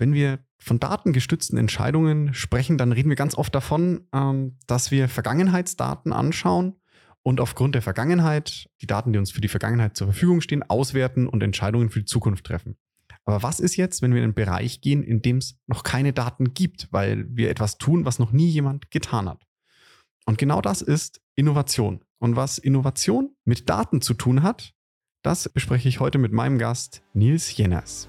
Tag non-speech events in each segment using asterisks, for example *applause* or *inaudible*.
Wenn wir von datengestützten Entscheidungen sprechen, dann reden wir ganz oft davon, ähm, dass wir Vergangenheitsdaten anschauen und aufgrund der Vergangenheit, die Daten, die uns für die Vergangenheit zur Verfügung stehen, auswerten und Entscheidungen für die Zukunft treffen. Aber was ist jetzt, wenn wir in einen Bereich gehen, in dem es noch keine Daten gibt, weil wir etwas tun, was noch nie jemand getan hat? Und genau das ist Innovation. Und was Innovation mit Daten zu tun hat, das bespreche ich heute mit meinem Gast Nils Jenners.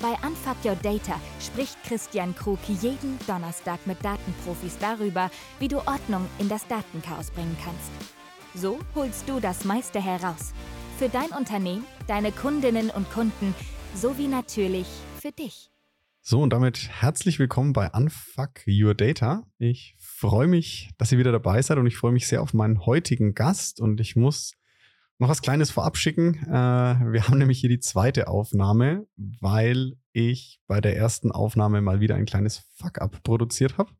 Bei Unfuck Your Data spricht Christian Krug jeden Donnerstag mit Datenprofis darüber, wie du Ordnung in das Datenchaos bringen kannst. So holst du das meiste heraus. Für dein Unternehmen, deine Kundinnen und Kunden sowie natürlich für dich. So, und damit herzlich willkommen bei Unfuck Your Data. Ich freue mich, dass ihr wieder dabei seid und ich freue mich sehr auf meinen heutigen Gast und ich muss noch was Kleines vorab schicken. Äh, wir haben nämlich hier die zweite Aufnahme, weil ich bei der ersten Aufnahme mal wieder ein kleines Fuck-up produziert habe.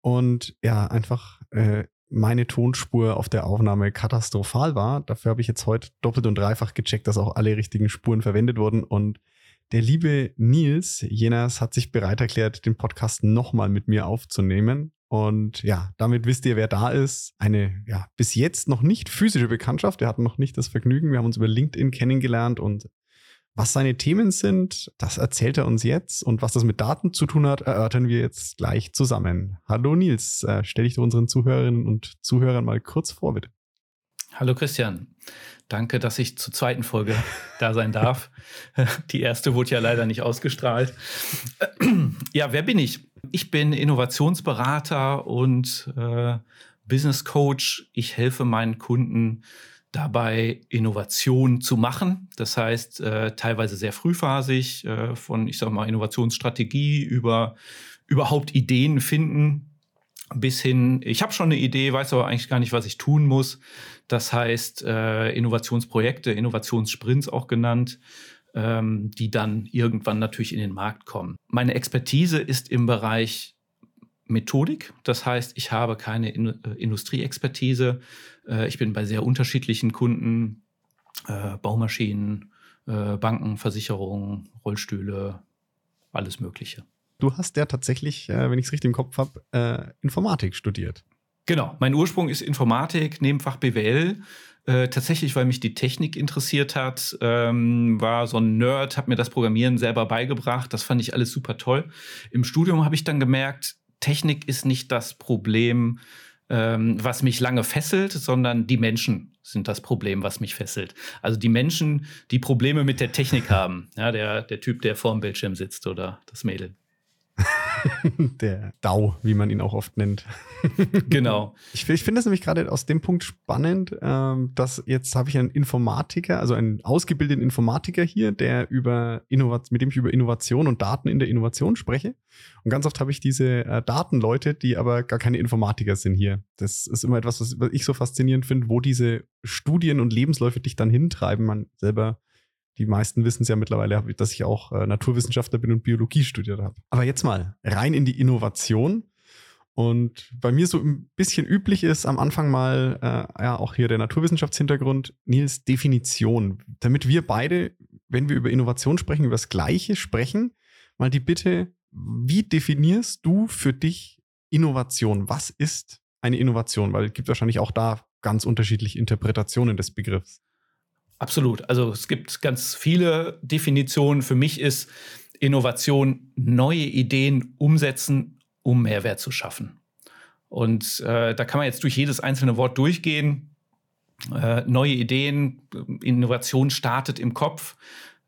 Und ja, einfach äh, meine Tonspur auf der Aufnahme katastrophal war. Dafür habe ich jetzt heute doppelt und dreifach gecheckt, dass auch alle richtigen Spuren verwendet wurden. Und der liebe Nils Jenas hat sich bereit erklärt, den Podcast nochmal mit mir aufzunehmen. Und ja, damit wisst ihr, wer da ist. Eine ja, bis jetzt noch nicht physische Bekanntschaft. Wir hatten noch nicht das Vergnügen. Wir haben uns über LinkedIn kennengelernt und was seine Themen sind, das erzählt er uns jetzt. Und was das mit Daten zu tun hat, erörtern wir jetzt gleich zusammen. Hallo Nils, äh, stell dich unseren Zuhörerinnen und Zuhörern mal kurz vor, bitte. Hallo Christian. Danke, dass ich zur zweiten Folge *laughs* da sein darf. Die erste wurde ja leider nicht ausgestrahlt. Ja, wer bin ich? Ich bin Innovationsberater und äh, Business Coach. Ich helfe meinen Kunden dabei, Innovation zu machen. Das heißt, äh, teilweise sehr frühphasig, äh, von, ich sag mal, Innovationsstrategie über überhaupt Ideen finden, bis hin, ich habe schon eine Idee, weiß aber eigentlich gar nicht, was ich tun muss. Das heißt, äh, Innovationsprojekte, Innovationssprints auch genannt, ähm, die dann irgendwann natürlich in den Markt kommen. Meine Expertise ist im Bereich Methodik. Das heißt, ich habe keine in äh, Industrieexpertise. Äh, ich bin bei sehr unterschiedlichen Kunden, äh, Baumaschinen, äh, Banken, Versicherungen, Rollstühle, alles Mögliche. Du hast ja tatsächlich, äh, wenn ich es richtig im Kopf habe, äh, Informatik studiert. Genau, mein Ursprung ist Informatik, Nebenfach BWL. Äh, tatsächlich, weil mich die Technik interessiert hat, ähm, war so ein Nerd, habe mir das Programmieren selber beigebracht. Das fand ich alles super toll. Im Studium habe ich dann gemerkt, Technik ist nicht das Problem, ähm, was mich lange fesselt, sondern die Menschen sind das Problem, was mich fesselt. Also die Menschen, die Probleme mit der Technik haben. Ja, der, der Typ, der vorm Bildschirm sitzt oder das Mädel. *laughs* der DAO, wie man ihn auch oft nennt. *laughs* genau. Ich, ich finde das nämlich gerade aus dem Punkt spannend, ähm, dass jetzt habe ich einen Informatiker, also einen ausgebildeten Informatiker hier, der über Innovat mit dem ich über Innovation und Daten in der Innovation spreche. Und ganz oft habe ich diese äh, Datenleute, die aber gar keine Informatiker sind hier. Das ist immer etwas, was, was ich so faszinierend finde, wo diese Studien und Lebensläufe dich dann hintreiben. Man selber die meisten wissen es ja mittlerweile, dass ich auch äh, Naturwissenschaftler bin und Biologie studiert habe. Aber jetzt mal rein in die Innovation. Und bei mir so ein bisschen üblich ist am Anfang mal, äh, ja, auch hier der Naturwissenschaftshintergrund, Nils, Definition. Damit wir beide, wenn wir über Innovation sprechen, über das Gleiche sprechen, mal die Bitte, wie definierst du für dich Innovation? Was ist eine Innovation? Weil es gibt wahrscheinlich auch da ganz unterschiedliche Interpretationen des Begriffs. Absolut. Also es gibt ganz viele Definitionen. Für mich ist Innovation neue Ideen umsetzen, um Mehrwert zu schaffen. Und äh, da kann man jetzt durch jedes einzelne Wort durchgehen. Äh, neue Ideen, Innovation startet im Kopf.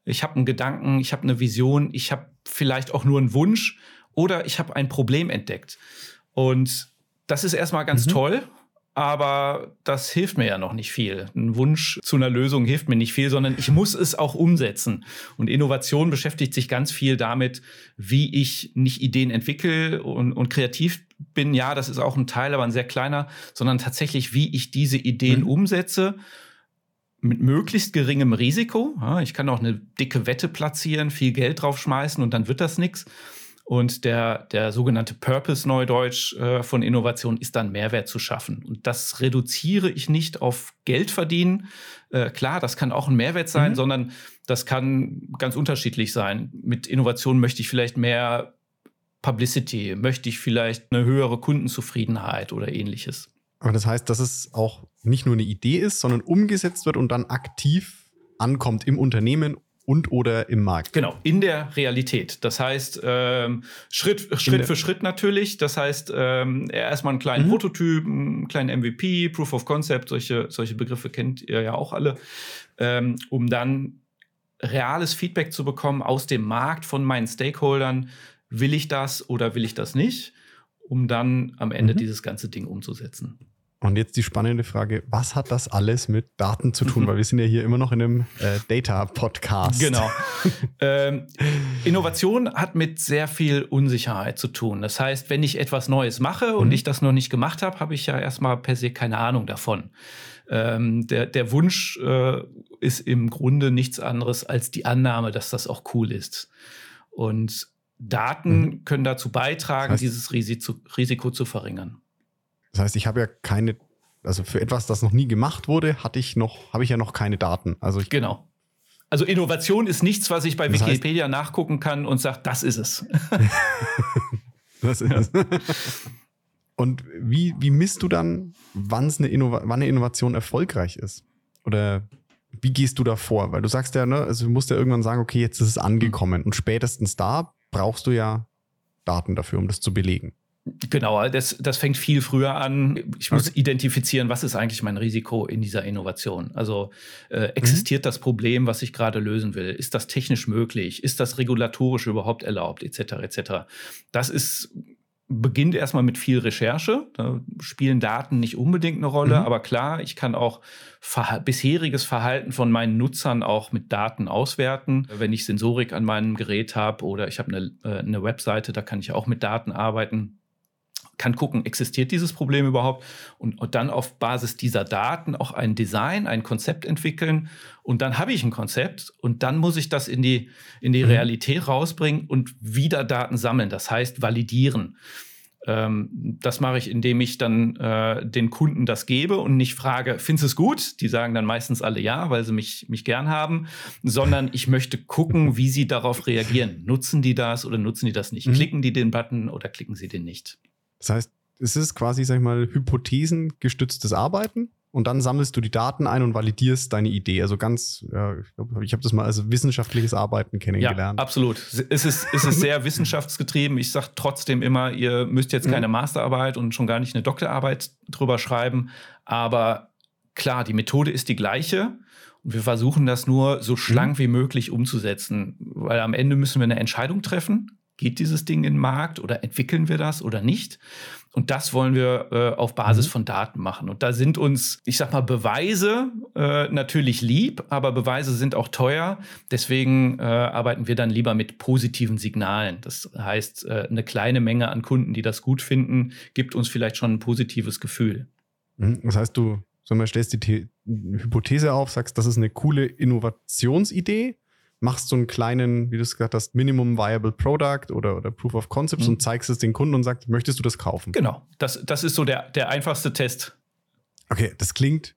Ich habe einen Gedanken, ich habe eine Vision, ich habe vielleicht auch nur einen Wunsch oder ich habe ein Problem entdeckt. Und das ist erstmal ganz mhm. toll aber das hilft mir ja noch nicht viel. Ein Wunsch zu einer Lösung hilft mir nicht viel, sondern ich muss es auch umsetzen. Und Innovation beschäftigt sich ganz viel damit, wie ich nicht Ideen entwickle und, und kreativ bin. Ja, das ist auch ein Teil, aber ein sehr kleiner, sondern tatsächlich, wie ich diese Ideen mhm. umsetze mit möglichst geringem Risiko. Ich kann auch eine dicke Wette platzieren, viel Geld draufschmeißen und dann wird das nichts. Und der, der sogenannte Purpose Neudeutsch äh, von Innovation ist dann Mehrwert zu schaffen. Und das reduziere ich nicht auf Geld verdienen. Äh, klar, das kann auch ein Mehrwert sein, mhm. sondern das kann ganz unterschiedlich sein. Mit Innovation möchte ich vielleicht mehr Publicity, möchte ich vielleicht eine höhere Kundenzufriedenheit oder ähnliches. Aber das heißt, dass es auch nicht nur eine Idee ist, sondern umgesetzt wird und dann aktiv ankommt im Unternehmen und oder im Markt. Genau, in der Realität. Das heißt, ähm, Schritt, Schritt für Schritt natürlich. Das heißt, ähm, erstmal einen kleinen mhm. Prototyp, einen kleinen MVP, Proof of Concept, solche, solche Begriffe kennt ihr ja auch alle, ähm, um dann reales Feedback zu bekommen aus dem Markt von meinen Stakeholdern. Will ich das oder will ich das nicht? Um dann am Ende mhm. dieses ganze Ding umzusetzen. Und jetzt die spannende Frage, was hat das alles mit Daten zu tun? Weil wir sind ja hier immer noch in einem äh, Data-Podcast. Genau. *laughs* ähm, Innovation hat mit sehr viel Unsicherheit zu tun. Das heißt, wenn ich etwas Neues mache und mhm. ich das noch nicht gemacht habe, habe ich ja erstmal per se keine Ahnung davon. Ähm, der, der Wunsch äh, ist im Grunde nichts anderes als die Annahme, dass das auch cool ist. Und Daten mhm. können dazu beitragen, das heißt, dieses Risiko, Risiko zu verringern. Das heißt, ich habe ja keine, also für etwas, das noch nie gemacht wurde, hatte ich noch, habe ich ja noch keine Daten. Also ich, genau. Also Innovation ist nichts, was ich bei das Wikipedia heißt, nachgucken kann und sage, das ist es. *laughs* das ist es. Und wie, wie misst du dann, wann's eine wann eine Innovation erfolgreich ist? Oder wie gehst du da vor? Weil du sagst ja, ne, also du musst ja irgendwann sagen, okay, jetzt ist es angekommen. Und spätestens da brauchst du ja Daten dafür, um das zu belegen. Genau, das, das fängt viel früher an. Ich muss okay. identifizieren, was ist eigentlich mein Risiko in dieser Innovation? Also äh, existiert mhm. das Problem, was ich gerade lösen will? Ist das technisch möglich? Ist das regulatorisch überhaupt erlaubt? Etc. etc. Das ist beginnt erstmal mit viel Recherche. Da spielen Daten nicht unbedingt eine Rolle, mhm. aber klar, ich kann auch ver bisheriges Verhalten von meinen Nutzern auch mit Daten auswerten. Wenn ich Sensorik an meinem Gerät habe oder ich habe eine, äh, eine Webseite, da kann ich auch mit Daten arbeiten kann gucken, existiert dieses Problem überhaupt und, und, dann auf Basis dieser Daten auch ein Design, ein Konzept entwickeln und dann habe ich ein Konzept und dann muss ich das in die, in die mhm. Realität rausbringen und wieder Daten sammeln, das heißt validieren. Ähm, das mache ich, indem ich dann äh, den Kunden das gebe und nicht frage, findest du es gut? Die sagen dann meistens alle ja, weil sie mich, mich gern haben, sondern ich möchte gucken, wie sie darauf reagieren. Nutzen die das oder nutzen die das nicht? Mhm. Klicken die den Button oder klicken sie den nicht? Das heißt, es ist quasi, sag ich mal, hypothesengestütztes Arbeiten und dann sammelst du die Daten ein und validierst deine Idee. Also ganz, ja, ich glaube, ich habe das mal als wissenschaftliches Arbeiten kennengelernt. Ja, absolut. Es ist, es ist sehr *laughs* wissenschaftsgetrieben. Ich sage trotzdem immer, ihr müsst jetzt keine mhm. Masterarbeit und schon gar nicht eine Doktorarbeit drüber schreiben. Aber klar, die Methode ist die gleiche. Und wir versuchen das nur so schlank mhm. wie möglich umzusetzen, weil am Ende müssen wir eine Entscheidung treffen geht dieses Ding in den Markt oder entwickeln wir das oder nicht? Und das wollen wir äh, auf Basis mhm. von Daten machen. Und da sind uns, ich sag mal, Beweise äh, natürlich lieb, aber Beweise sind auch teuer. Deswegen äh, arbeiten wir dann lieber mit positiven Signalen. Das heißt, äh, eine kleine Menge an Kunden, die das gut finden, gibt uns vielleicht schon ein positives Gefühl. Mhm. Das heißt, du mal, stellst die The Hypothese auf, sagst, das ist eine coole Innovationsidee machst so einen kleinen, wie du es gesagt hast, Minimum Viable Product oder, oder Proof of Concepts mhm. und zeigst es den Kunden und sagst, möchtest du das kaufen? Genau, das, das ist so der, der einfachste Test. Okay, das klingt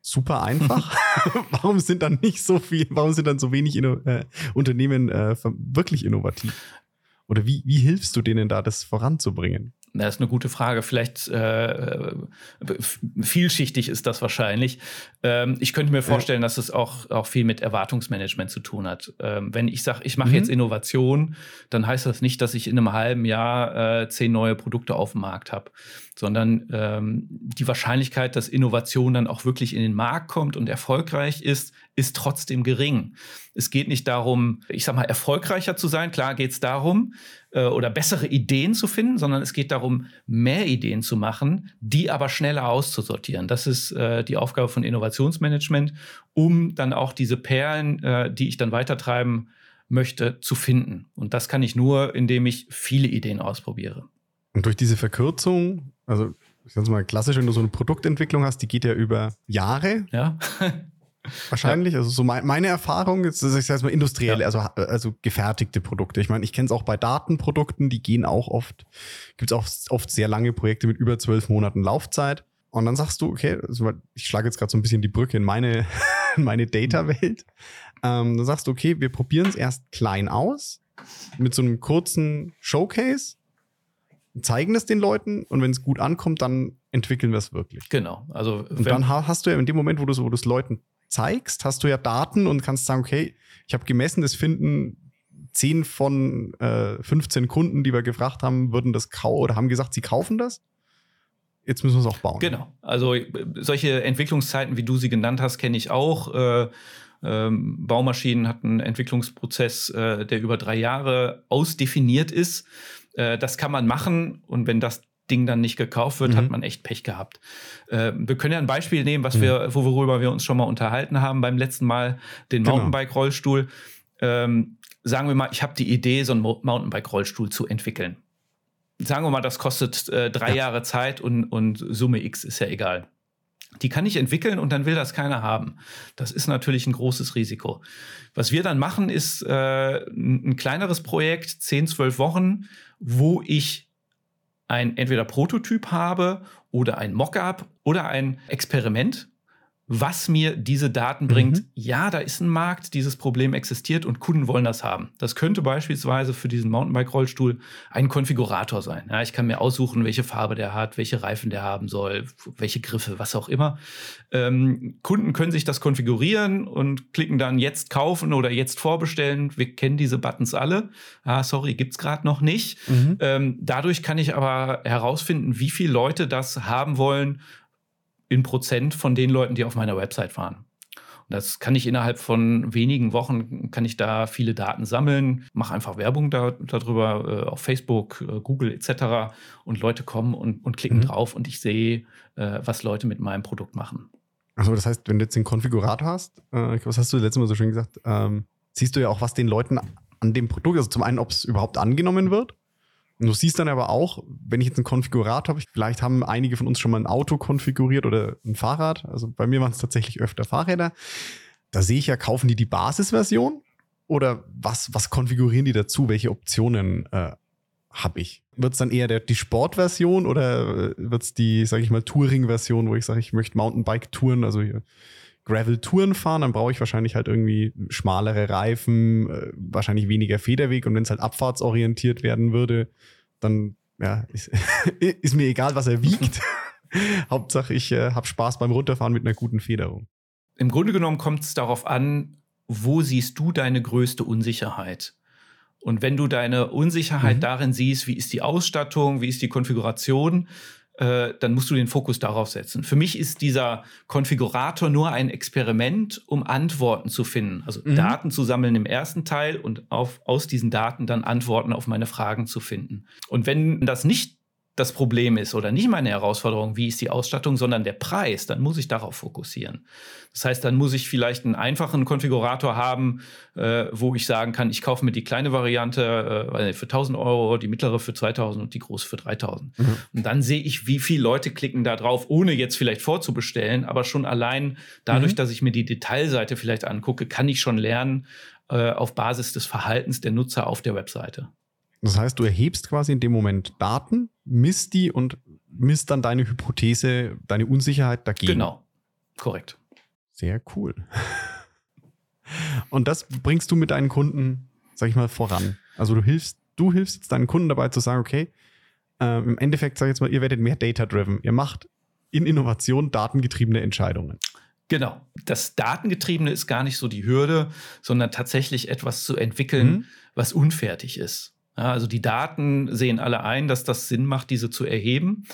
super einfach. *laughs* *laughs* warum sind dann nicht so viel, warum sind dann so wenig Inno äh, Unternehmen äh, wirklich innovativ? Oder wie, wie hilfst du denen da, das voranzubringen? Das ist eine gute Frage. Vielleicht äh, vielschichtig ist das wahrscheinlich. Ähm, ich könnte mir vorstellen, dass es auch, auch viel mit Erwartungsmanagement zu tun hat. Ähm, wenn ich sage, ich mache mhm. jetzt Innovation, dann heißt das nicht, dass ich in einem halben Jahr äh, zehn neue Produkte auf dem Markt habe, sondern ähm, die Wahrscheinlichkeit, dass Innovation dann auch wirklich in den Markt kommt und erfolgreich ist, ist trotzdem gering. Es geht nicht darum, ich sag mal, erfolgreicher zu sein. Klar geht es darum, äh, oder bessere Ideen zu finden, sondern es geht darum, mehr Ideen zu machen, die aber schneller auszusortieren. Das ist äh, die Aufgabe von Innovationsmanagement, um dann auch diese Perlen, äh, die ich dann weitertreiben möchte, zu finden. Und das kann ich nur, indem ich viele Ideen ausprobiere. Und durch diese Verkürzung, also ich sage mal klassisch, wenn du so eine Produktentwicklung hast, die geht ja über Jahre. Ja. Wahrscheinlich, ja. also so mein, meine Erfahrung ist, das ist jetzt mal industriell, ja. also, also gefertigte Produkte. Ich meine, ich kenne es auch bei Datenprodukten, die gehen auch oft, gibt es auch oft sehr lange Projekte mit über zwölf Monaten Laufzeit. Und dann sagst du, okay, also ich schlage jetzt gerade so ein bisschen die Brücke in meine, *laughs* in meine Data-Welt. Ähm, dann sagst du, okay, wir probieren es erst klein aus, mit so einem kurzen Showcase, zeigen es den Leuten und wenn es gut ankommt, dann entwickeln wir es wirklich. Genau. Also und dann hast du ja in dem Moment, wo du es Leuten zeigst, hast du ja Daten und kannst sagen, okay, ich habe gemessen, das finden 10 von äh, 15 Kunden, die wir gefragt haben, würden das kaufen oder haben gesagt, sie kaufen das. Jetzt müssen wir es auch bauen. Genau. Also solche Entwicklungszeiten, wie du sie genannt hast, kenne ich auch. Äh, ähm, Baumaschinen hatten einen Entwicklungsprozess, äh, der über drei Jahre ausdefiniert ist. Äh, das kann man machen und wenn das Ding dann nicht gekauft wird, mhm. hat man echt Pech gehabt. Äh, wir können ja ein Beispiel nehmen, was mhm. wir, worüber wir uns schon mal unterhalten haben beim letzten Mal, den genau. Mountainbike-Rollstuhl. Ähm, sagen wir mal, ich habe die Idee, so einen Mountainbike-Rollstuhl zu entwickeln. Sagen wir mal, das kostet äh, drei ja. Jahre Zeit und, und Summe X ist ja egal. Die kann ich entwickeln und dann will das keiner haben. Das ist natürlich ein großes Risiko. Was wir dann machen, ist äh, ein kleineres Projekt, 10, 12 Wochen, wo ich ein entweder Prototyp habe oder ein Mockup oder ein Experiment, was mir diese Daten bringt. Mhm. Ja, da ist ein Markt, dieses Problem existiert und Kunden wollen das haben. Das könnte beispielsweise für diesen Mountainbike-Rollstuhl ein Konfigurator sein. Ja, ich kann mir aussuchen, welche Farbe der hat, welche Reifen der haben soll, welche Griffe, was auch immer. Ähm, Kunden können sich das konfigurieren und klicken dann jetzt kaufen oder jetzt vorbestellen. Wir kennen diese Buttons alle. Ah, sorry, gibt's gerade noch nicht. Mhm. Ähm, dadurch kann ich aber herausfinden, wie viele Leute das haben wollen in Prozent von den Leuten, die auf meiner Website fahren. Und das kann ich innerhalb von wenigen Wochen, kann ich da viele Daten sammeln, mache einfach Werbung da, darüber äh, auf Facebook, äh, Google etc. Und Leute kommen und, und klicken mhm. drauf und ich sehe, äh, was Leute mit meinem Produkt machen. Also das heißt, wenn du jetzt den Konfigurator hast, äh, was hast du letztes Mal so schön gesagt, ähm, siehst du ja auch, was den Leuten an dem Produkt, also zum einen, ob es überhaupt angenommen wird und du siehst dann aber auch, wenn ich jetzt einen Konfigurator habe, vielleicht haben einige von uns schon mal ein Auto konfiguriert oder ein Fahrrad. Also bei mir waren es tatsächlich öfter Fahrräder. Da sehe ich ja, kaufen die die Basisversion oder was, was konfigurieren die dazu? Welche Optionen äh, habe ich? Wird es dann eher der, die Sportversion oder äh, wird es die, sage ich mal, Touring-Version, wo ich sage, ich möchte Mountainbike touren, also hier Gravel-Touren fahren, dann brauche ich wahrscheinlich halt irgendwie schmalere Reifen, äh, wahrscheinlich weniger Federweg und wenn es halt abfahrtsorientiert werden würde, dann ja, ist, *laughs* ist mir egal, was er wiegt. *laughs* Hauptsache, ich äh, habe Spaß beim Runterfahren mit einer guten Federung. Im Grunde genommen kommt es darauf an, wo siehst du deine größte Unsicherheit? Und wenn du deine Unsicherheit mhm. darin siehst, wie ist die Ausstattung, wie ist die Konfiguration, äh, dann musst du den Fokus darauf setzen. Für mich ist dieser Konfigurator nur ein Experiment, um Antworten zu finden. Also mhm. Daten zu sammeln im ersten Teil und auf, aus diesen Daten dann Antworten auf meine Fragen zu finden. Und wenn das nicht das Problem ist oder nicht meine Herausforderung, wie ist die Ausstattung, sondern der Preis, dann muss ich darauf fokussieren. Das heißt, dann muss ich vielleicht einen einfachen Konfigurator haben, äh, wo ich sagen kann, ich kaufe mir die kleine Variante äh, für 1000 Euro, die mittlere für 2000 und die große für 3000. Mhm. Und dann sehe ich, wie viele Leute klicken da drauf, ohne jetzt vielleicht vorzubestellen, aber schon allein dadurch, mhm. dass ich mir die Detailseite vielleicht angucke, kann ich schon lernen äh, auf Basis des Verhaltens der Nutzer auf der Webseite. Das heißt, du erhebst quasi in dem Moment Daten, misst die und misst dann deine Hypothese, deine Unsicherheit dagegen. Genau, korrekt. Sehr cool. Und das bringst du mit deinen Kunden, sag ich mal, voran. Also du hilfst, du hilfst jetzt deinen Kunden dabei zu sagen, okay, äh, im Endeffekt, sag ich jetzt mal, ihr werdet mehr data-driven. Ihr macht in Innovation datengetriebene Entscheidungen. Genau. Das Datengetriebene ist gar nicht so die Hürde, sondern tatsächlich etwas zu entwickeln, mhm. was unfertig ist. Also die Daten sehen alle ein, dass das Sinn macht, diese zu erheben.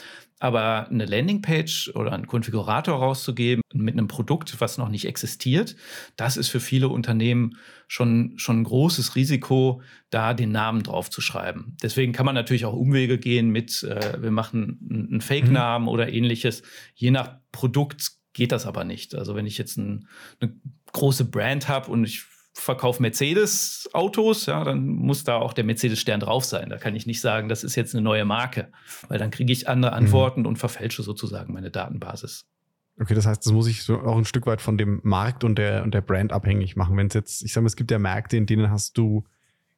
Aber eine Landingpage oder einen Konfigurator rauszugeben mit einem Produkt, was noch nicht existiert, das ist für viele Unternehmen schon, schon ein großes Risiko, da den Namen drauf zu schreiben. Deswegen kann man natürlich auch Umwege gehen mit, äh, wir machen einen Fake-Namen mhm. oder ähnliches. Je nach Produkt geht das aber nicht. Also wenn ich jetzt ein, eine große Brand habe und ich verkaufe Mercedes-Autos, ja, dann muss da auch der Mercedes-Stern drauf sein. Da kann ich nicht sagen, das ist jetzt eine neue Marke, weil dann kriege ich andere mhm. Antworten mhm. und verfälsche sozusagen meine Datenbasis. Okay, das heißt, das muss ich so auch ein Stück weit von dem Markt und der, und der Brand abhängig machen. Wenn es jetzt, ich sage mal, es gibt ja Märkte, in denen hast du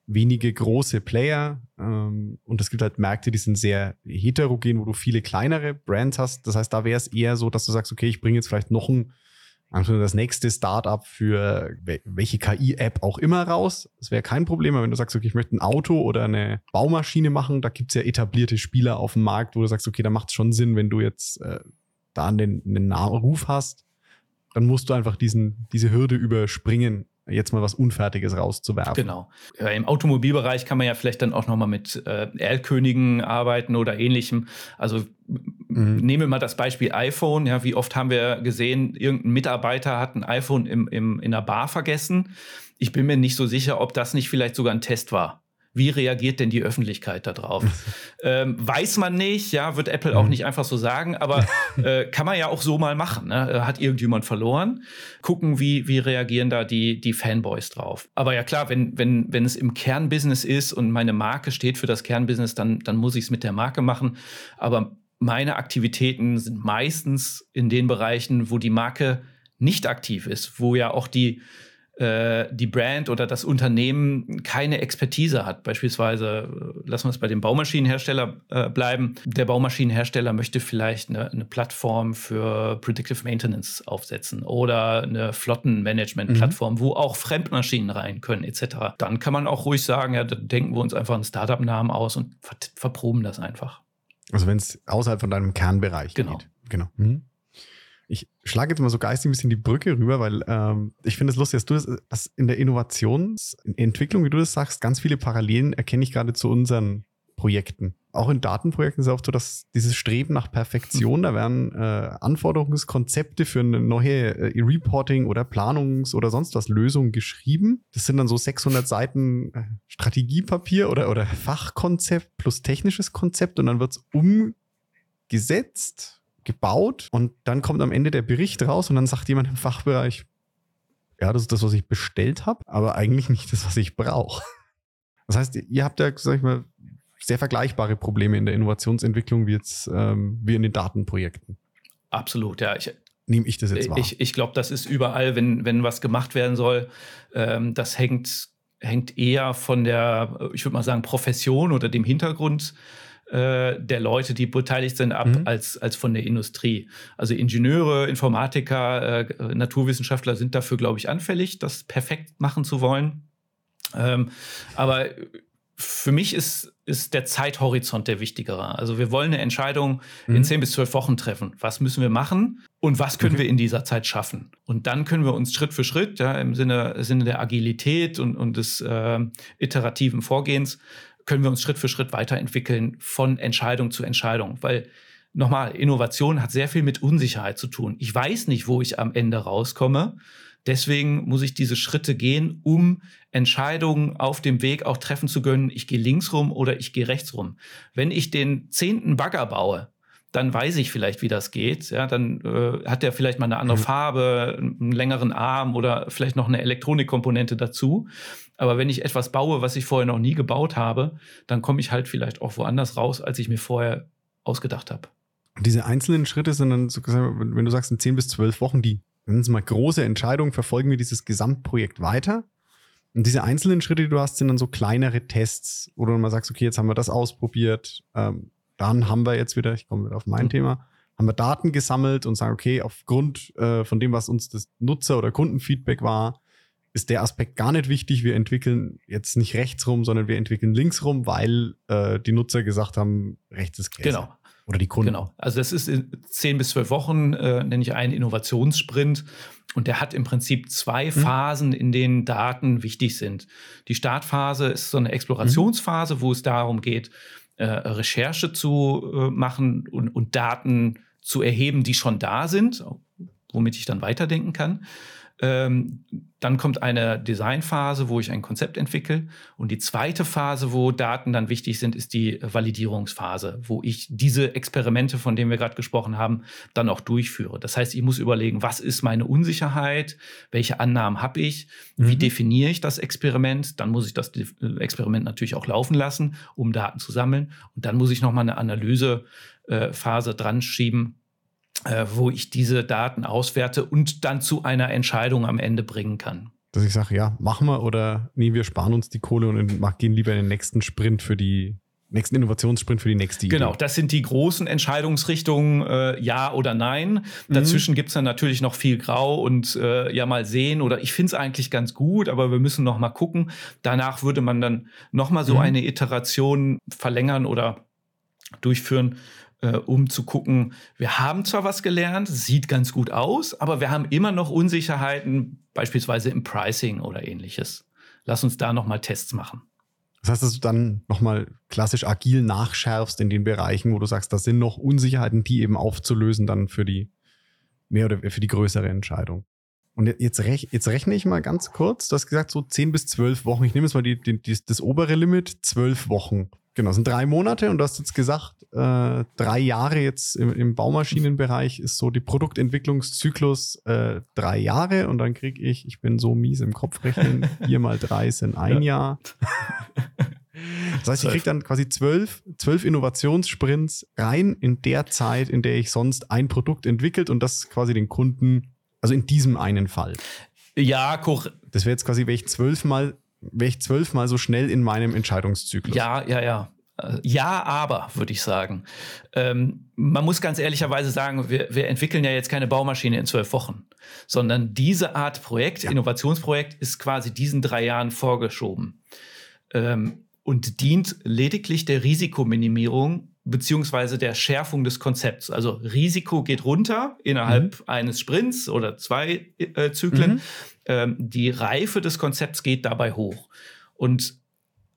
wenige große Player ähm, und es gibt halt Märkte, die sind sehr heterogen, wo du viele kleinere Brands hast. Das heißt, da wäre es eher so, dass du sagst, okay, ich bringe jetzt vielleicht noch ein das nächste Startup für welche KI-App auch immer raus. Das wäre kein Problem, aber wenn du sagst, okay, ich möchte ein Auto oder eine Baumaschine machen, da gibt es ja etablierte Spieler auf dem Markt, wo du sagst, okay, da macht es schon Sinn, wenn du jetzt äh, da einen, einen Ruf hast, dann musst du einfach diesen, diese Hürde überspringen jetzt mal was Unfertiges rauszuwerfen. Genau. Ja, Im Automobilbereich kann man ja vielleicht dann auch nochmal mit äh, Erlkönigen arbeiten oder ähnlichem. Also mhm. nehmen wir mal das Beispiel iPhone. Ja, wie oft haben wir gesehen, irgendein Mitarbeiter hat ein iPhone im, im, in der Bar vergessen. Ich bin mir nicht so sicher, ob das nicht vielleicht sogar ein Test war. Wie reagiert denn die Öffentlichkeit darauf? *laughs* ähm, weiß man nicht, ja, wird Apple auch mhm. nicht einfach so sagen, aber *laughs* äh, kann man ja auch so mal machen. Ne? Äh, hat irgendjemand verloren? Gucken, wie, wie reagieren da die, die Fanboys drauf. Aber ja klar, wenn, wenn, wenn es im Kernbusiness ist und meine Marke steht für das Kernbusiness, dann, dann muss ich es mit der Marke machen. Aber meine Aktivitäten sind meistens in den Bereichen, wo die Marke nicht aktiv ist, wo ja auch die äh, die Brand oder das Unternehmen keine Expertise hat. Beispielsweise, äh, lassen wir es bei dem Baumaschinenhersteller äh, bleiben. Der Baumaschinenhersteller möchte vielleicht eine, eine, Plattform für Predictive Maintenance aufsetzen oder eine Flottenmanagement-Plattform, mhm. wo auch Fremdmaschinen rein können, etc. Dann kann man auch ruhig sagen, ja, da denken wir uns einfach einen Startup-Namen aus und ver verproben das einfach. Also wenn es außerhalb von deinem Kernbereich genau. geht. Genau. Mhm. Ich schlage jetzt mal so geistig ein bisschen die Brücke rüber, weil ähm, ich finde es lustig, dass du das, dass in der Innovationsentwicklung, wie du das sagst, ganz viele Parallelen erkenne ich gerade zu unseren Projekten. Auch in Datenprojekten ist es oft so, dass dieses Streben nach Perfektion, da werden äh, Anforderungskonzepte für eine neue äh, Reporting oder Planungs- oder sonst was Lösung geschrieben. Das sind dann so 600 Seiten äh, Strategiepapier oder, oder Fachkonzept plus technisches Konzept und dann wird es umgesetzt gebaut und dann kommt am Ende der Bericht raus und dann sagt jemand im Fachbereich, ja, das ist das, was ich bestellt habe, aber eigentlich nicht das, was ich brauche. Das heißt, ihr habt ja, sag ich mal, sehr vergleichbare Probleme in der Innovationsentwicklung wie jetzt ähm, wie in den Datenprojekten. Absolut, ja. Ich, Nehme ich das jetzt wahr? Ich, ich glaube, das ist überall, wenn, wenn was gemacht werden soll. Ähm, das hängt, hängt eher von der, ich würde mal sagen, Profession oder dem Hintergrund äh, der Leute, die beteiligt sind, ab, mhm. als, als von der Industrie. Also Ingenieure, Informatiker, äh, Naturwissenschaftler sind dafür, glaube ich, anfällig, das perfekt machen zu wollen. Ähm, aber für mich ist, ist der Zeithorizont der wichtigere. Also wir wollen eine Entscheidung mhm. in 10 bis 12 Wochen treffen. Was müssen wir machen und was können okay. wir in dieser Zeit schaffen? Und dann können wir uns Schritt für Schritt, ja, im Sinne, Sinne der Agilität und, und des äh, iterativen Vorgehens, können wir uns Schritt für Schritt weiterentwickeln von Entscheidung zu Entscheidung. Weil nochmal, Innovation hat sehr viel mit Unsicherheit zu tun. Ich weiß nicht, wo ich am Ende rauskomme. Deswegen muss ich diese Schritte gehen, um Entscheidungen auf dem Weg auch treffen zu können. Ich gehe links rum oder ich gehe rechts rum. Wenn ich den zehnten Bagger baue, dann weiß ich vielleicht, wie das geht. Ja, dann äh, hat der vielleicht mal eine andere mhm. Farbe, einen längeren Arm oder vielleicht noch eine Elektronikkomponente dazu. Aber wenn ich etwas baue, was ich vorher noch nie gebaut habe, dann komme ich halt vielleicht auch woanders raus, als ich mir vorher ausgedacht habe. Diese einzelnen Schritte sind dann, wenn du sagst, in 10 bis 12 Wochen, die, nennen mal große Entscheidungen, verfolgen wir dieses Gesamtprojekt weiter. Und diese einzelnen Schritte, die du hast, sind dann so kleinere Tests, wo du mal sagst, okay, jetzt haben wir das ausprobiert, ähm, dann haben wir jetzt wieder, ich komme wieder auf mein mhm. Thema, haben wir Daten gesammelt und sagen, okay, aufgrund äh, von dem, was uns das Nutzer- oder Kundenfeedback war, ist der Aspekt gar nicht wichtig. Wir entwickeln jetzt nicht rechts rum, sondern wir entwickeln links rum, weil äh, die Nutzer gesagt haben, rechts ist Käse. Genau. Oder die Kunden. Genau. Also das ist in zehn bis zwölf Wochen, äh, nenne ich einen Innovationssprint. Und der hat im Prinzip zwei mhm. Phasen, in denen Daten wichtig sind. Die Startphase ist so eine Explorationsphase, mhm. wo es darum geht, äh, Recherche zu äh, machen und, und Daten zu erheben, die schon da sind, womit ich dann weiterdenken kann. Ähm, dann kommt eine Designphase, wo ich ein Konzept entwickle. Und die zweite Phase, wo Daten dann wichtig sind, ist die Validierungsphase, wo ich diese Experimente, von denen wir gerade gesprochen haben, dann auch durchführe. Das heißt, ich muss überlegen, was ist meine Unsicherheit? Welche Annahmen habe ich? Wie mhm. definiere ich das Experiment? Dann muss ich das Experiment natürlich auch laufen lassen, um Daten zu sammeln. Und dann muss ich nochmal eine Analysephase äh, dran schieben, äh, wo ich diese Daten auswerte und dann zu einer Entscheidung am Ende bringen kann. Dass ich sage, ja, machen wir oder nee, wir sparen uns die Kohle und gehen lieber in den nächsten Sprint für die nächsten Innovationssprint für die nächste Idee. Genau, das sind die großen Entscheidungsrichtungen, äh, ja oder nein. Mhm. Dazwischen gibt es dann natürlich noch viel Grau und äh, ja mal sehen oder ich finde es eigentlich ganz gut, aber wir müssen noch mal gucken. Danach würde man dann noch mal so mhm. eine Iteration verlängern oder durchführen, äh, um zu gucken, wir haben zwar was gelernt, sieht ganz gut aus, aber wir haben immer noch Unsicherheiten, beispielsweise im Pricing oder ähnliches. Lass uns da nochmal Tests machen. Das heißt, dass du dann nochmal klassisch agil nachschärfst in den Bereichen, wo du sagst, das sind noch Unsicherheiten, die eben aufzulösen dann für die mehr oder für die größere Entscheidung. Und jetzt, rech, jetzt rechne ich mal ganz kurz. Du hast gesagt, so 10 bis 12 Wochen. Ich nehme jetzt mal die, die, die, das obere Limit, 12 Wochen. Genau, es sind drei Monate und du hast jetzt gesagt, äh, drei Jahre jetzt im, im, Baumaschinenbereich ist so die Produktentwicklungszyklus äh, drei Jahre und dann kriege ich, ich bin so mies im Kopf rechnen, *laughs* vier mal drei sind ein ja. Jahr. *laughs* Das heißt, ich kriege dann quasi zwölf, zwölf Innovationssprints rein in der Zeit, in der ich sonst ein Produkt entwickelt und das quasi den Kunden, also in diesem einen Fall. Ja, korrekt. Das wäre jetzt quasi, wäre ich zwölfmal wäre ich zwölfmal so schnell in meinem Entscheidungszyklus. Ja, ja, ja. Äh, ja, aber, würde ich sagen. Ähm, man muss ganz ehrlicherweise sagen, wir, wir, entwickeln ja jetzt keine Baumaschine in zwölf Wochen, sondern diese Art Projekt, ja. Innovationsprojekt, ist quasi diesen drei Jahren vorgeschoben ähm, und dient lediglich der Risikominimierung beziehungsweise der Schärfung des Konzepts. Also Risiko geht runter innerhalb mhm. eines Sprints oder zwei äh, Zyklen. Mhm. Ähm, die Reife des Konzepts geht dabei hoch. Und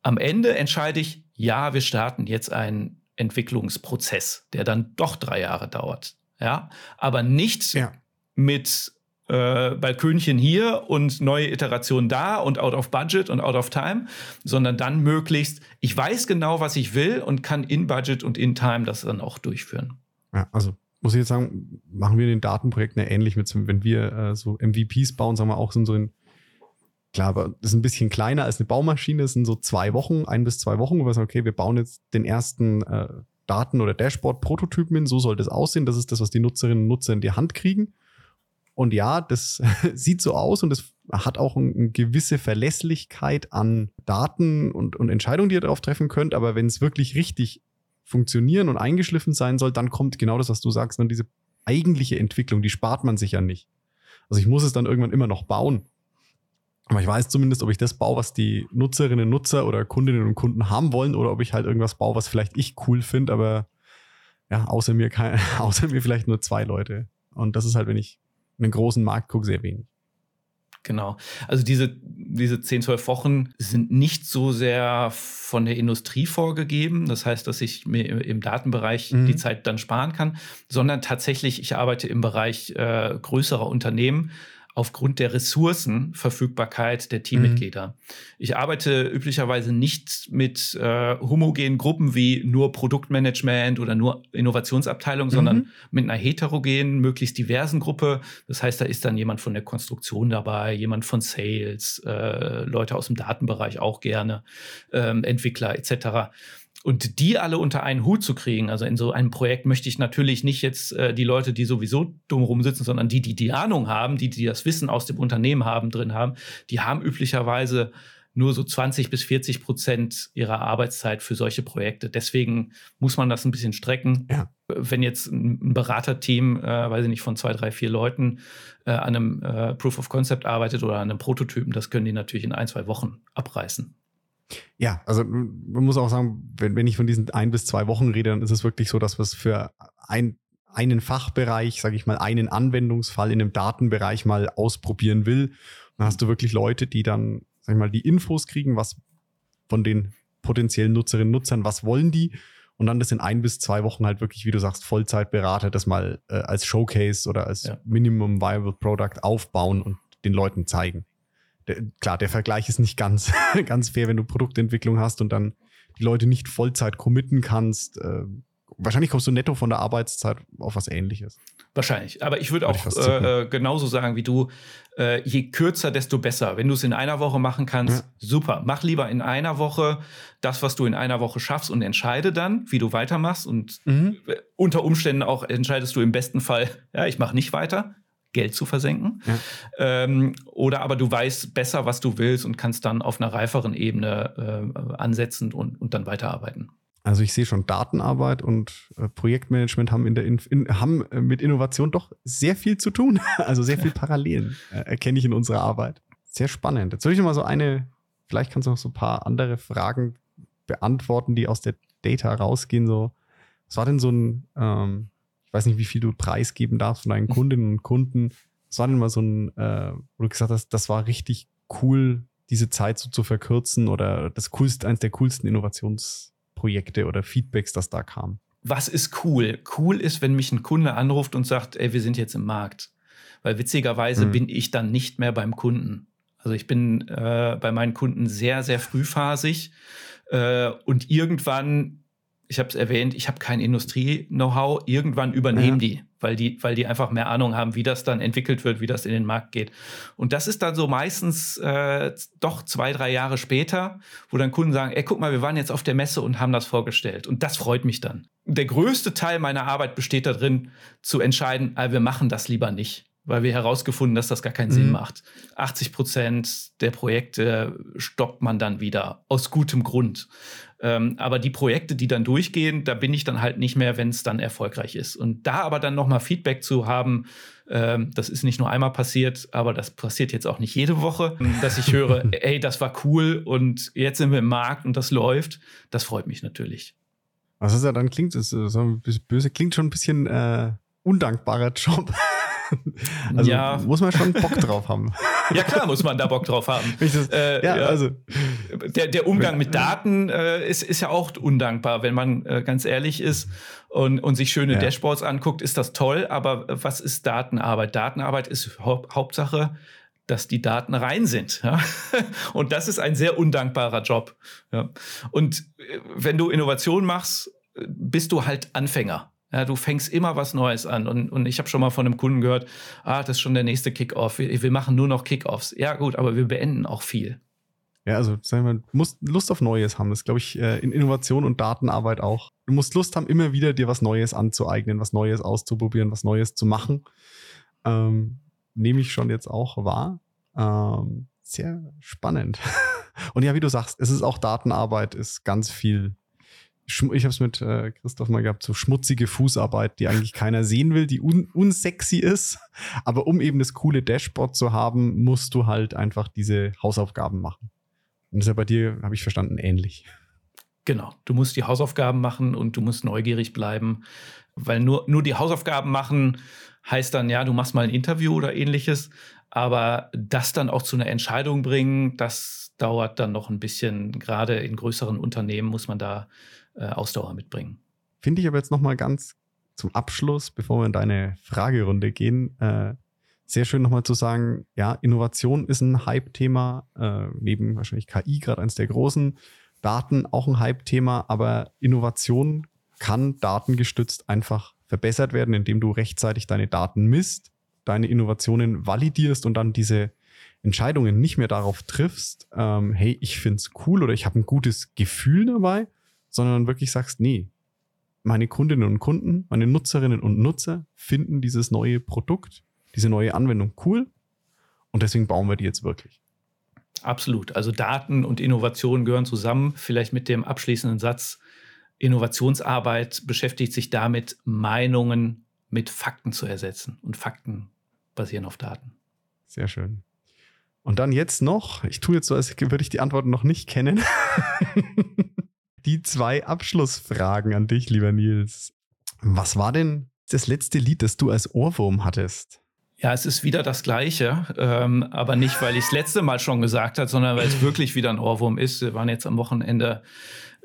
am Ende entscheide ich, ja, wir starten jetzt einen Entwicklungsprozess, der dann doch drei Jahre dauert. Ja, aber nicht ja. mit äh, Balkönchen hier und neue Iterationen da und out of budget und out of time, sondern dann möglichst, ich weiß genau, was ich will und kann in Budget und in Time das dann auch durchführen. Ja, also muss ich jetzt sagen, machen wir den Datenprojekten ja ähnlich mit, wenn wir äh, so MVPs bauen, sagen wir auch so ein Klar, aber das ist ein bisschen kleiner als eine Baumaschine. Das sind so zwei Wochen, ein bis zwei Wochen, wo wir sagen, okay, wir bauen jetzt den ersten äh, Daten- oder Dashboard-Prototypen hin. So soll das aussehen. Das ist das, was die Nutzerinnen und Nutzer in die Hand kriegen. Und ja, das *laughs* sieht so aus und es hat auch eine gewisse Verlässlichkeit an Daten und, und Entscheidungen, die ihr darauf treffen könnt. Aber wenn es wirklich richtig funktionieren und eingeschliffen sein soll, dann kommt genau das, was du sagst, dann diese eigentliche Entwicklung, die spart man sich ja nicht. Also ich muss es dann irgendwann immer noch bauen. Aber ich weiß zumindest, ob ich das baue, was die Nutzerinnen, Nutzer oder Kundinnen und Kunden haben wollen, oder ob ich halt irgendwas baue, was vielleicht ich cool finde, aber ja, außer mir, kein, *laughs* außer mir vielleicht nur zwei Leute. Und das ist halt, wenn ich einen großen Markt gucke, sehr wenig. Genau. Also diese, diese 10, 12 Wochen sind nicht so sehr von der Industrie vorgegeben. Das heißt, dass ich mir im Datenbereich mhm. die Zeit dann sparen kann, sondern tatsächlich, ich arbeite im Bereich äh, größerer Unternehmen aufgrund der Ressourcenverfügbarkeit der Teammitglieder. Mhm. Ich arbeite üblicherweise nicht mit äh, homogenen Gruppen wie nur Produktmanagement oder nur Innovationsabteilung, mhm. sondern mit einer heterogenen, möglichst diversen Gruppe. Das heißt, da ist dann jemand von der Konstruktion dabei, jemand von Sales, äh, Leute aus dem Datenbereich auch gerne, ähm, Entwickler etc. Und die alle unter einen Hut zu kriegen, also in so einem Projekt möchte ich natürlich nicht jetzt äh, die Leute, die sowieso dumm rumsitzen, sondern die, die die Ahnung haben, die, die das Wissen aus dem Unternehmen haben, drin haben, die haben üblicherweise nur so 20 bis 40 Prozent ihrer Arbeitszeit für solche Projekte. Deswegen muss man das ein bisschen strecken. Ja. Wenn jetzt ein Beraterteam, äh, weiß ich nicht, von zwei, drei, vier Leuten äh, an einem äh, Proof of Concept arbeitet oder an einem Prototypen, das können die natürlich in ein, zwei Wochen abreißen. Ja, also man muss auch sagen, wenn, wenn ich von diesen ein bis zwei Wochen rede, dann ist es wirklich so, dass wir es für ein, einen Fachbereich, sage ich mal, einen Anwendungsfall in einem Datenbereich mal ausprobieren will. Dann hast du wirklich Leute, die dann, sag ich mal, die Infos kriegen, was von den potenziellen Nutzerinnen und Nutzern, was wollen die? Und dann das in ein bis zwei Wochen halt wirklich, wie du sagst, Vollzeitberater das mal äh, als Showcase oder als ja. Minimum Viable Product aufbauen und den Leuten zeigen. Der, klar, der Vergleich ist nicht ganz, *laughs* ganz fair, wenn du Produktentwicklung hast und dann die Leute nicht Vollzeit committen kannst. Äh, wahrscheinlich kommst du netto von der Arbeitszeit auf was ähnliches. Wahrscheinlich. Aber ich würde auch äh, äh, genauso sagen wie du, äh, je kürzer, desto besser. Wenn du es in einer Woche machen kannst, ja. super. Mach lieber in einer Woche das, was du in einer Woche schaffst und entscheide dann, wie du weitermachst. Und mhm. unter Umständen auch entscheidest du im besten Fall, ja, ich mache nicht weiter. Geld zu versenken. Ja. Ähm, oder aber du weißt besser, was du willst und kannst dann auf einer reiferen Ebene äh, ansetzen und, und dann weiterarbeiten. Also ich sehe schon, Datenarbeit und äh, Projektmanagement haben, in der in, in, haben äh, mit Innovation doch sehr viel zu tun. *laughs* Also sehr viel Parallelen äh, erkenne ich in unserer Arbeit. Sehr spannend. Jetzt würde ich noch mal so eine, vielleicht kannst du noch so ein paar andere Fragen beantworten, die aus der Data rausgehen. So, was war denn so ein, ähm, weiß nicht, wie viel du preisgeben darfst von deinen Kundinnen und Kunden. Was war denn mal so ein, äh, wo du gesagt hast, das war richtig cool, diese Zeit so zu verkürzen oder das coolste, eines der coolsten Innovations- Projekte oder Feedbacks, das da kam? Was ist cool? Cool ist, wenn mich ein Kunde anruft und sagt, ey, wir sind jetzt im Markt. Weil witzigerweise mhm. bin ich dann nicht mehr beim Kunden. Also ich bin äh, bei meinen Kunden sehr, sehr frühphasig. Äh, und irgendwann ich habe es erwähnt, ich habe kein Industrie-Know-how. Irgendwann übernehmen ja. die, weil die, weil die einfach mehr Ahnung haben, wie das dann entwickelt wird, wie das in den Markt geht. Und das ist dann so meistens äh, doch zwei, drei Jahre später, wo dann Kunden sagen, ey, guck mal, wir waren jetzt auf der Messe und haben das vorgestellt. Und das freut mich dann. Der größte Teil meiner Arbeit besteht darin, zu entscheiden, ah, wir machen das lieber nicht weil wir herausgefunden, dass das gar keinen mhm. Sinn macht. 80 Prozent der Projekte stoppt man dann wieder aus gutem Grund. Ähm, aber die Projekte, die dann durchgehen, da bin ich dann halt nicht mehr, wenn es dann erfolgreich ist. Und da aber dann nochmal Feedback zu haben, ähm, das ist nicht nur einmal passiert, aber das passiert jetzt auch nicht jede Woche, dass ich höre, *laughs* ey, das war cool und jetzt sind wir im Markt und das läuft. Das freut mich natürlich. Was ist ja dann klingt, ist so böse, klingt schon ein bisschen äh, undankbarer Job. *laughs* Also ja. muss man schon Bock drauf haben. *laughs* Ja, klar, muss man da Bock drauf haben. Äh, ja, ja, also. Der, der Umgang mit Daten äh, ist, ist ja auch undankbar, wenn man äh, ganz ehrlich ist und, und sich schöne ja. Dashboards anguckt, ist das toll. Aber was ist Datenarbeit? Datenarbeit ist Hau Hauptsache, dass die Daten rein sind. Ja? *laughs* Und das ist ein sehr undankbarer Job. Ja? Und äh, wenn du Innovation machst, bist du halt Anfänger. Ja, du fängst immer was Neues an. Und, und ich habe schon mal von einem Kunden gehört, ah, das ist schon der nächste Kickoff. Wir, wir machen nur noch Kickoffs. Ja, gut, aber wir beenden auch viel. Ja, also sagen wir, musst Lust auf Neues haben. Das glaube ich äh, in Innovation und Datenarbeit auch. Du musst Lust haben, immer wieder dir was Neues anzueignen, was Neues auszuprobieren, was Neues zu machen. Ähm, Nehme ich schon jetzt auch wahr. Ähm, sehr spannend. *laughs* und ja, wie du sagst, es ist auch Datenarbeit, ist ganz viel ich habe es mit äh, Christoph mal gehabt, so schmutzige Fußarbeit, die eigentlich keiner sehen will, die un unsexy ist. Aber um eben das coole Dashboard zu haben, musst du halt einfach diese Hausaufgaben machen. Und das ist ja bei dir, habe ich verstanden, ähnlich. Genau, du musst die Hausaufgaben machen und du musst neugierig bleiben, weil nur, nur die Hausaufgaben machen heißt dann, ja, du machst mal ein Interview oder ähnliches, aber das dann auch zu einer Entscheidung bringen, das dauert dann noch ein bisschen. Gerade in größeren Unternehmen muss man da äh, Ausdauer mitbringen. Finde ich aber jetzt nochmal ganz zum Abschluss, bevor wir in deine Fragerunde gehen, äh, sehr schön nochmal zu sagen, ja, Innovation ist ein Hype-Thema, äh, neben wahrscheinlich KI gerade eines der großen, Daten auch ein Hype-Thema, aber Innovation kann datengestützt einfach verbessert werden, indem du rechtzeitig deine Daten misst, deine Innovationen validierst und dann diese Entscheidungen nicht mehr darauf triffst, ähm, hey, ich finde es cool oder ich habe ein gutes Gefühl dabei, sondern wirklich sagst, nee, meine Kundinnen und Kunden, meine Nutzerinnen und Nutzer finden dieses neue Produkt, diese neue Anwendung cool und deswegen bauen wir die jetzt wirklich. Absolut. Also Daten und Innovation gehören zusammen. Vielleicht mit dem abschließenden Satz, Innovationsarbeit beschäftigt sich damit, Meinungen mit Fakten zu ersetzen. Und Fakten basieren auf Daten. Sehr schön. Und dann jetzt noch, ich tue jetzt so, als würde ich die Antworten noch nicht kennen. *laughs* die zwei Abschlussfragen an dich, lieber Nils. Was war denn das letzte Lied, das du als Ohrwurm hattest? Ja, es ist wieder das Gleiche, ähm, aber nicht, weil ich es letzte Mal schon gesagt habe, sondern weil es wirklich wieder ein Ohrwurm ist. Wir waren jetzt am Wochenende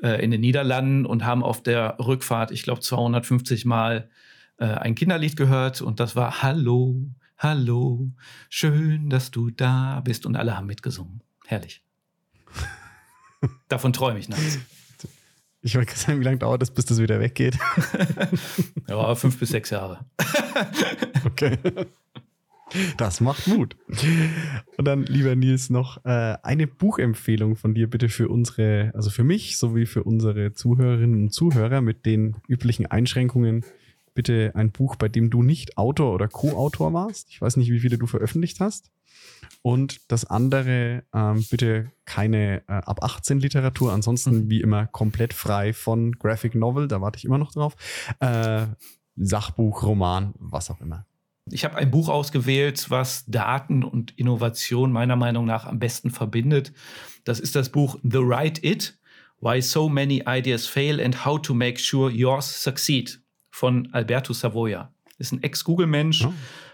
äh, in den Niederlanden und haben auf der Rückfahrt, ich glaube, 250 Mal äh, ein Kinderlied gehört und das war Hallo, Hallo, schön, dass du da bist und alle haben mitgesungen. Herrlich. *laughs* Davon träume ich nachts. Ich wollte sagen, wie lange dauert das, bis das wieder weggeht? *laughs* ja, fünf bis sechs Jahre. *laughs* okay. Das macht Mut. Und dann, lieber Nils, noch äh, eine Buchempfehlung von dir bitte für unsere, also für mich sowie für unsere Zuhörerinnen und Zuhörer mit den üblichen Einschränkungen. Bitte ein Buch, bei dem du nicht Autor oder Co-Autor warst. Ich weiß nicht, wie viele du veröffentlicht hast. Und das andere, ähm, bitte keine äh, ab 18 Literatur, ansonsten mhm. wie immer komplett frei von Graphic Novel, da warte ich immer noch drauf. Äh, Sachbuch, Roman, was auch immer. Ich habe ein Buch ausgewählt, was Daten und Innovation meiner Meinung nach am besten verbindet. Das ist das Buch The Right It, Why So Many Ideas Fail and How to Make Sure Yours Succeed von Alberto Savoia. Ist ein Ex-Google-Mensch oh.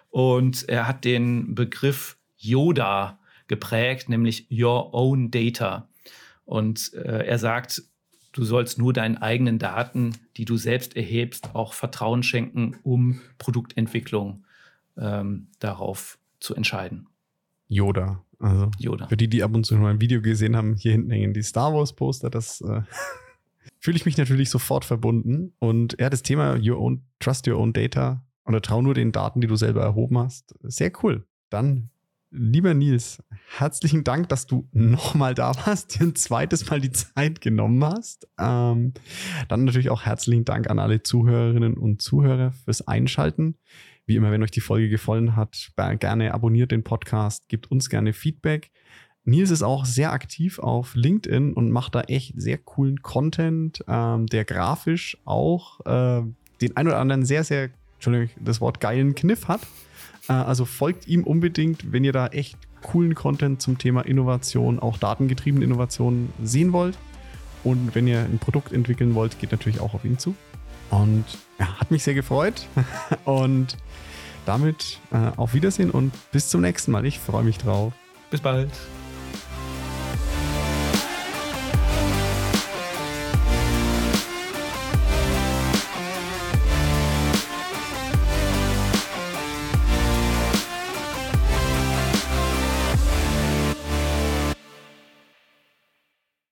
und er hat den Begriff Yoda geprägt, nämlich Your Own Data. Und äh, er sagt, du sollst nur deinen eigenen Daten, die du selbst erhebst, auch Vertrauen schenken, um Produktentwicklung ähm, darauf zu entscheiden. Yoda. Also Yoda. Für die, die ab und zu noch ein Video gesehen haben, hier hinten hängen die Star Wars Poster, das äh, fühle ich mich natürlich sofort verbunden. Und ja, das Thema Your Own, Trust Your Own Data oder trau nur den Daten, die du selber erhoben hast, sehr cool. Dann Lieber Nils, herzlichen Dank, dass du nochmal da warst, *laughs* dir ein zweites Mal die Zeit genommen hast. Ähm, dann natürlich auch herzlichen Dank an alle Zuhörerinnen und Zuhörer fürs Einschalten. Wie immer, wenn euch die Folge gefallen hat, gerne abonniert den Podcast, gebt uns gerne Feedback. Nils ist auch sehr aktiv auf LinkedIn und macht da echt sehr coolen Content, ähm, der grafisch auch äh, den ein oder anderen sehr, sehr, Entschuldigung, das Wort geilen Kniff hat. Äh, also folgt ihm unbedingt, wenn ihr da echt coolen Content zum Thema Innovation, auch datengetriebene Innovation sehen wollt. Und wenn ihr ein Produkt entwickeln wollt, geht natürlich auch auf ihn zu. Und ja, hat mich sehr gefreut. *laughs* und damit äh, auf Wiedersehen und bis zum nächsten Mal. Ich freue mich drauf. Bis bald.